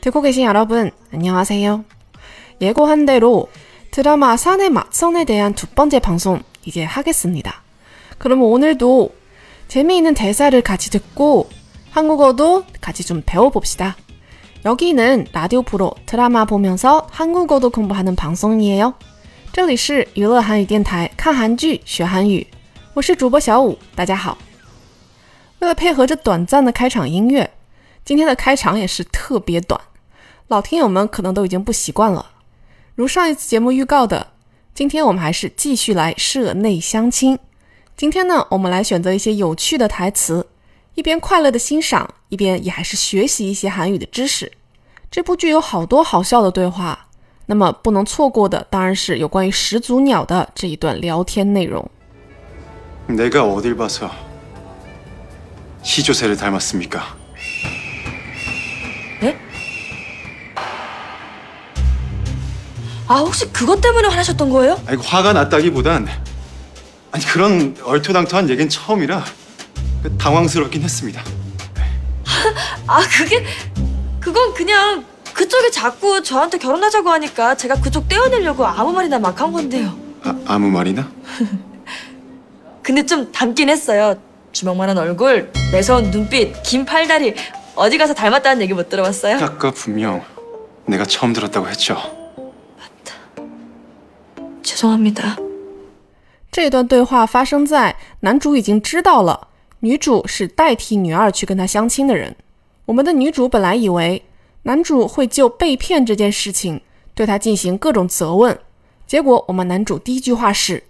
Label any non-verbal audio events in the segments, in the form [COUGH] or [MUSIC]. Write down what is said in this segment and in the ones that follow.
듣고 계신 여러분, 안녕하세요. 예고한 대로 드라마 산의 맞선에 대한 두 번째 방송 이제 하겠습니다. 그럼 오늘도 재미있는 대사를 같이 듣고 한국어도 같이 좀 배워봅시다. 여기는 라디오 프로 드라마 보면서 한국어도 공부하는 방송이에요. 这里是娱乐韩语电台，看韩剧学韩语。 我是主播小五，大家好。为了配合这短暂的开场音乐，今天的开场也是特别短。老听友们可能都已经不习惯了。如上一次节目预告的，今天我们还是继续来社内相亲。今天呢，我们来选择一些有趣的台词，一边快乐的欣赏，一边也还是学习一些韩语的知识。这部剧有好多好笑的对话，那么不能错过的当然是有关于始祖鸟的这一段聊天内容。 내가 어딜 봐서 시조새를 닮았습니까 아 혹시 그것 때문에 화나셨던 거예요? 아니 화가 났다기보단 아니 그런 얼토당토한 얘기는 처음이라 당황스럽긴 했습니다. 아 그게 그건 그냥 그쪽이 자꾸 저한테 결혼하자고 하니까 제가 그쪽 떼어내려고 아무 말이나 막 한 건데요. 아, 아무 말이나? [LAUGHS] 근데 좀 닮긴 했어요. 주먹만한 얼굴, 매서운 눈빛, 긴 팔다리 어디 가서 닮았다는 얘기 못 들어봤어요? 아까 분명 내가 처음 들었다고 했죠. 죄송합니다. 这段对话发生在男主已经知道了女主是代替女二去跟他相亲的人。我们的女主本来以为男主会就被骗这件事情对他进行各种责问，结果我们男主第一句话是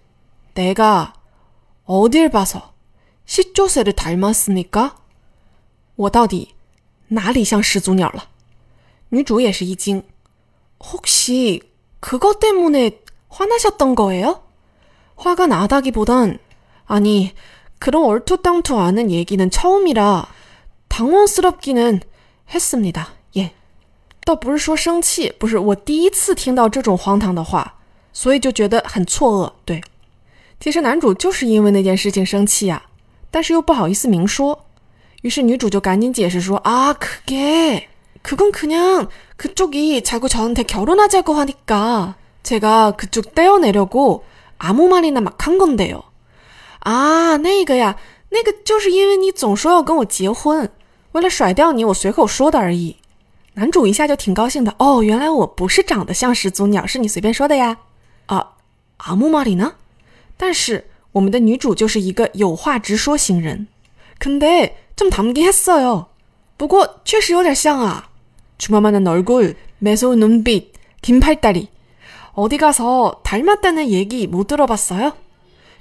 내가 어딜봐서시조새를닮았습니까我到底哪里像始祖鸟了？女主也是一惊，혹시그것때문에 화나셨던 거예요? 화가 나다기보단 아니 그런 얼토당토 않은 얘기는 처음이라 당황스럽기는 했습니다. 예. 倒不是说生气，不是我第一次听到这种荒唐的话，所以就觉得很错愕。对， 其实男主就是因为那件事情生气呀、但是又不好意思明说，于是女主就赶紧解释说啊，그게그건그냥그쪽이자꾸저한테결혼하자고하니까 제가 그쪽 떼어내려고 아무 말이나 막 한 건데요. 아, 那个呀，那个就是因为你总说要跟我结婚，为了甩掉你，我随口说的而已。男主一下就挺高兴的哦，原来我不是长得像始祖鸟，是你随便说的呀。啊，阿木玛里呢？ 但是我们的女主就是一个有话直说型人。근데좀닮긴했어 요。 不过确实有点像啊。주먹만한얼굴매서운눈빛긴팔다리어디가서닮았다는얘기못들어봤어요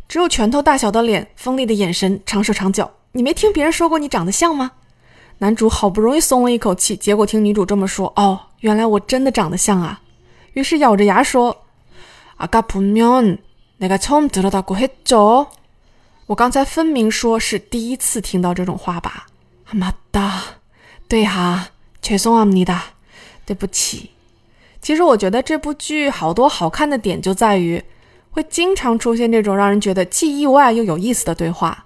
只有拳头大小的脸，锋利的眼神，长手长脚。你没听别人说过你长得像吗？男主好不容易松了一口气，结果听女主这么说，哦，原来我真的长得像啊！于是咬着牙说：“아까분명 내가처음들었다고했죠？我刚才分明说是第一次听到这种话吧？아맞 다， 对哈，죄송합니 다， 对不起。其实我觉得这部剧好多好看的点就在于，会经常出现这种让人觉得既意外又有意思的对话。”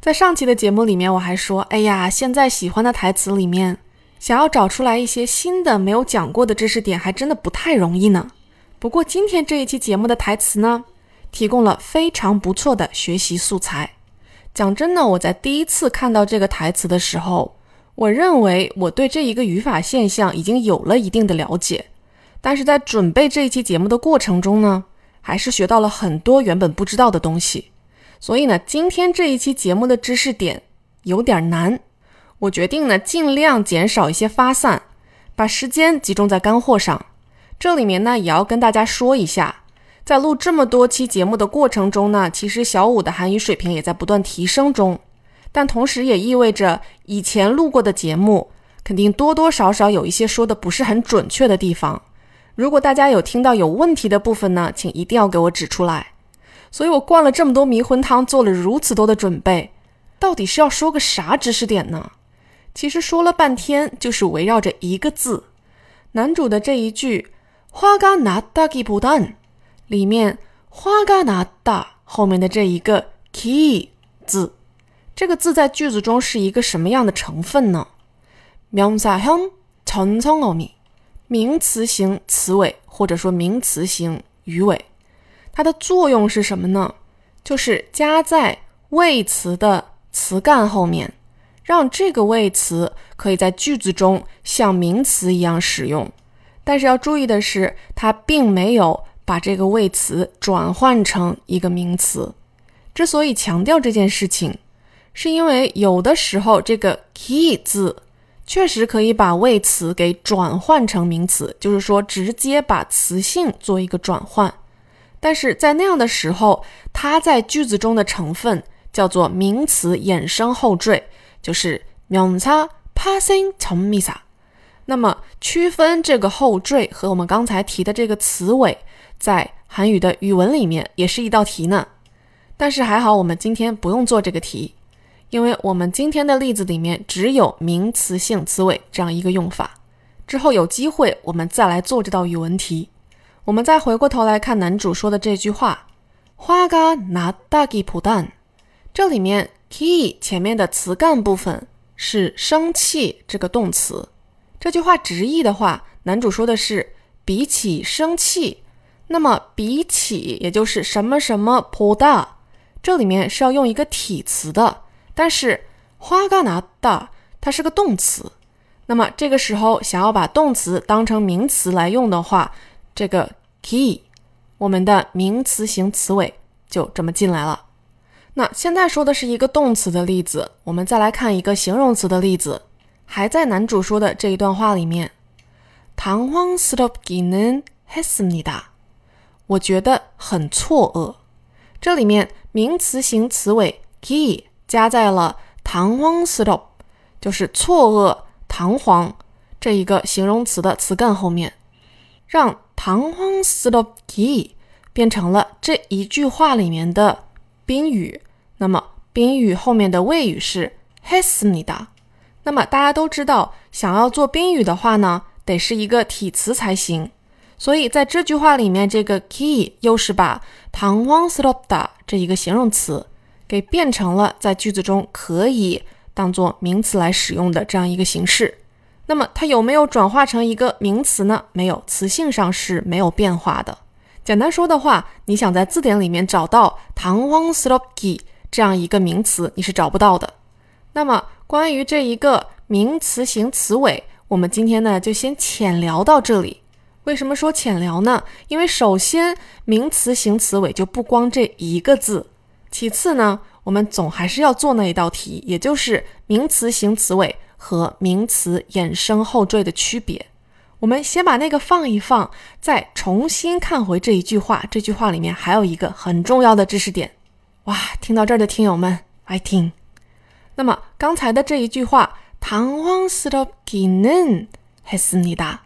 在上期的节目里面，我还说，哎呀，现在喜欢的台词里面，想要找出来一些新的没有讲过的知识点，还真的不太容易呢。不过今天这一期节目的台词呢， 提供了非常不错的学习素材。讲真的，我在第一次看到这个台词的时候，我认为我对这一个语法现象已经有了一定的了解，但是在准备这一期节目的过程中呢，还是学到了很多原本不知道的东西。所以呢，今天这一期节目的知识点有点难，我决定呢尽量减少一些发散，把时间集中在干货上。这里面呢也要跟大家说一下，在录这么多期节目的过程中呢，其实小五的韩语水平也在不断提升中，但同时也意味着以前录过的节目肯定多多少少有一些说的不是很准确的地方。如果大家有听到有问题的部分呢，请一定要给我指出来。所以我灌了这么多迷魂汤，做了如此多的准备，到底是要说个啥知识点呢？其实说了半天，就是围绕着一个字，男主的这一句“花가나다기보단”。里面“화가나다”后面的这一个 “key” 字， 这个字在句子中是一个什么样的成分呢？명사형전성어미名词型词尾或者说名词型语尾，它的作用是什么呢？就是加在谓词的词干后面，让这个谓词可以在句子中像名词一样使用。但是要注意的是，它并没有 把这个谓词转换成一个名词。之所以强调这件事情，是因为有的时候这个 key 字。确实可以把谓词给转换成名词，就是说直接把词性做一个转换。但是在那样的时候，它在句子中的成分叫做名词衍生后缀，就是명사파생전미 사。 那么区分这个后缀和我们刚才提的这个词尾， 在韩语的语文里面也是一道题呢。但是还好，我们今天不用做这个题，因为我们今天的例子里面只有名词性词尾这样一个用法。之后有机会我们再来做这道语文题。我们再回过头来看男主说的这句话：“花가나다기보旦”，这里面 “key” 前面的词干部分是生气这个动词。这句话直译的话，男主说的是，比起生气，那么比起也就是什么什么보 다， 这里面是要用一个体词的。但是花嘎拿大它是个动词，那么这个时候想要把动词当成名词来用的话，这个 key 我们的名词型词尾就这么进来了。那现在说的是一个动词的例子，我们再来看一个形容词的例子，还在男主说的这一段话里面，당황스럽기는했습니 다。 我觉得很错愕。这里面名词型词尾 “key” 加在了“弹簧 stop” 就是错愕弹簧这一个形容词的词干后面，让“弹簧 stop key” 变成了这一句话里面的宾语。那么宾语后面的谓语是 “hesnida”。那么大家都知道，想要做宾语的话呢，得是一个体词才行。所以在这句话里面，这个기又是把唐황스럽다这一个形容词。给变成了在句子中可以当做名词来使用的这样一个形式。那么它有没有转化成一个名词呢？没有，词性上是没有变化的。简单说的话，你想在字典里面找到“唐황스럽기”这样一个名词，你是找不到的。那么关于这一个名词型词尾，我们今天呢就先浅聊到这里。 为什么说浅聊呢？因为首先名词型词尾就不光这一个字。其次呢，我们总还是要做那一道题，也就是名词型词尾和名词衍生后缀的区别。我们先把那个放一放，再重新看回这一句话。这句话里面还有一个很重要的知识点，哇！听到这儿的听友们爱听。那么刚才的这一句话，당황스럽기는했습니 다，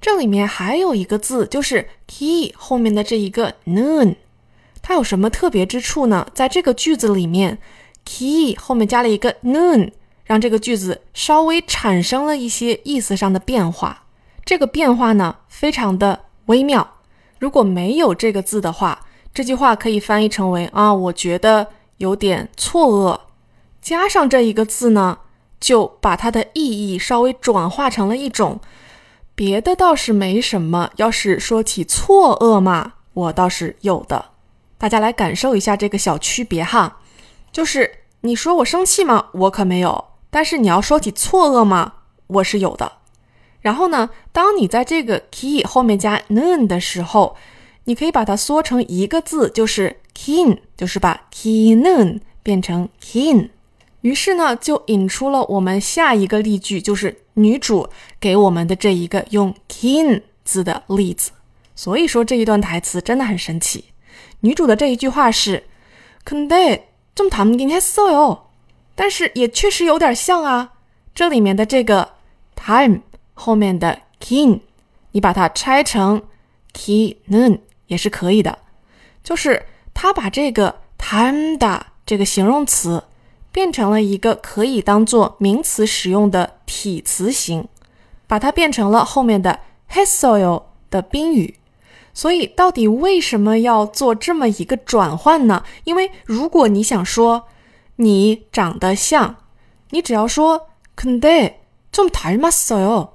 这里面还有一个字，就是 key 后面的这一个 noon，。它有什么特别之处呢？在这个句子里面，key 后面加了一个 noon，让这个句子稍微产生了一些意思上的变化。这个变化呢，非常的微妙。如果没有这个字的话，这句话可以翻译成为啊，我觉得有点错愕。加上这一个字呢，就把它的意义稍微转化成了一种别的倒是没什么。要是说起错愕嘛，我倒是有的。大家来感受一下这个小区别哈，就是你说我生气吗？我可没有。但是你要说起错愕吗？我是有的。然后呢，当你在这个 key 后面加 nun 的时候，你可以把它缩成一个字，就是 kin，就是把 key nun 变成 kin。于是呢，就引出了我们下一个例句，就是女主给我们的这一个用 kin 字的例子。所以说这一段台词真的很神奇。女主的这一句话是，근데좀담긴했어 요。 但是也确实有点像啊。这里面的这个 time 后面的 kin，你把它拆成 ki nun 也是可以的。就是他把这个 time 的这个形容词 变成了一个可以当做名词使用的体词形，把它变成了后面的 했어요的宾语。所以，到底为什么要做这么一个转换呢？因为如果你想说 你长得像，你只要说근데좀닮았어 요，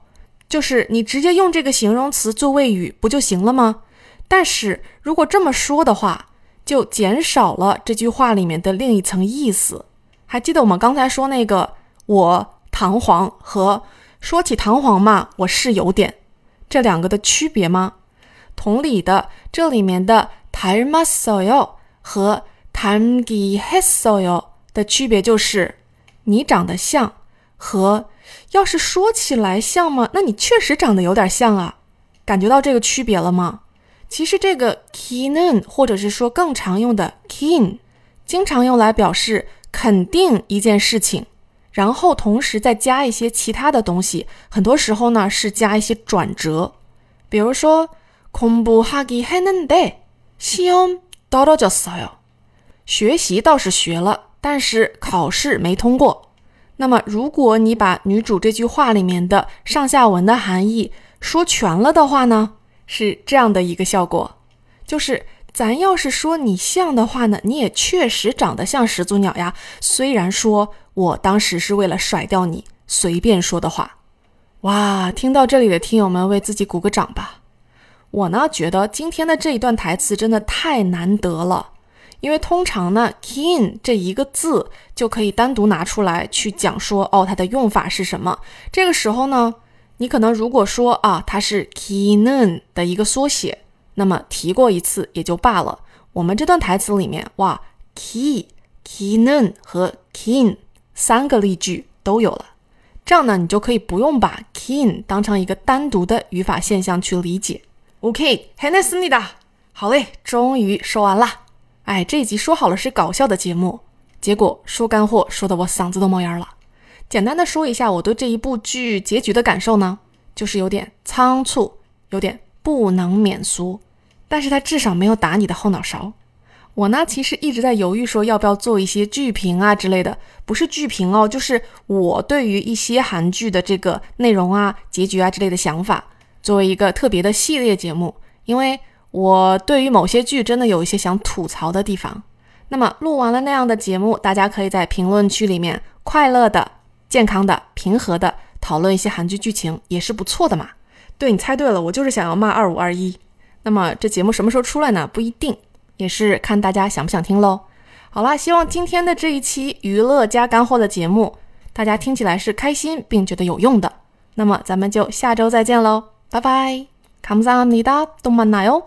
就是你直接用这个形容词做谓语不就行了吗？但是如果这么说的话，就减少了这句话里面的另一层意思。 还记得我们刚才说那个我弹簧和说起弹簧嘛，我是有点这两个的区别吗？同理的，这里面的 TIRMA SOIL 和 tangi hisoy 的区别就是你长得像和要是说起来像吗？那你确实长得有点像啊，感觉到这个区别了吗？其实这个 KINN 或者是说更常用的 KIN 经常用来表示。肯定一件事情，然后同时再加一些其他的东西。很多时候呢是加一些转折，比如说공부하기했는데시험떨어졌어 요。 学习倒是学了，但是考试没通过。那么如果你把女主这句话里面的上下文的含义说全了的话呢？是这样的一个效果，就是 咱要是说你像的话呢，你也确实长得像始祖鸟呀。虽然说我当时是为了甩掉你，随便说的话。哇，听到这里的听友们为自己鼓个掌吧。我呢觉得今天的这一段台词真的太难得了，因为通常呢，kin 这一个字就可以单独拿出来去讲说，哦，它的用法是什么。这个时候呢。你可能如果说啊，它是 kinon 的一个缩写，那么提过一次也就罢了。我们这段台词里面，哇，ki、kinon 和 kin 三个例句都有了，这样呢，你就可以不用把 kin 当成一个单独的语法现象去理解。OK，很 nice 你的，好嘞，终于说完了。哎，这一集说好了是搞笑的节目，结果说干货说的我嗓子都冒烟了。简单的说一下我对这一部剧结局的感受呢，就是有点仓促，有点不能免俗，但是它至少没有打你的后脑勺。我呢其实一直在犹豫说要不要做一些剧评啊之类的，不是剧评哦，就是我对于一些韩剧的这个内容啊、结局啊之类的想法，作为一个特别的系列节目，因为我对于某些剧真的有一些想吐槽的地方。那么录完了那样的节目，大家可以在评论区里面快乐的。健康的、平和的讨论一些韩剧剧情也是不错的嘛。对你猜对了，我就是想要骂二五二一。那么这节目什么时候出来呢？不一定，也是看大家想不想听喽。好啦，希望今天的这一期娱乐加干货的节目，大家听起来是开心并觉得有用的。那么咱们就下周再见喽，拜拜。감사합니다，动漫奶哦。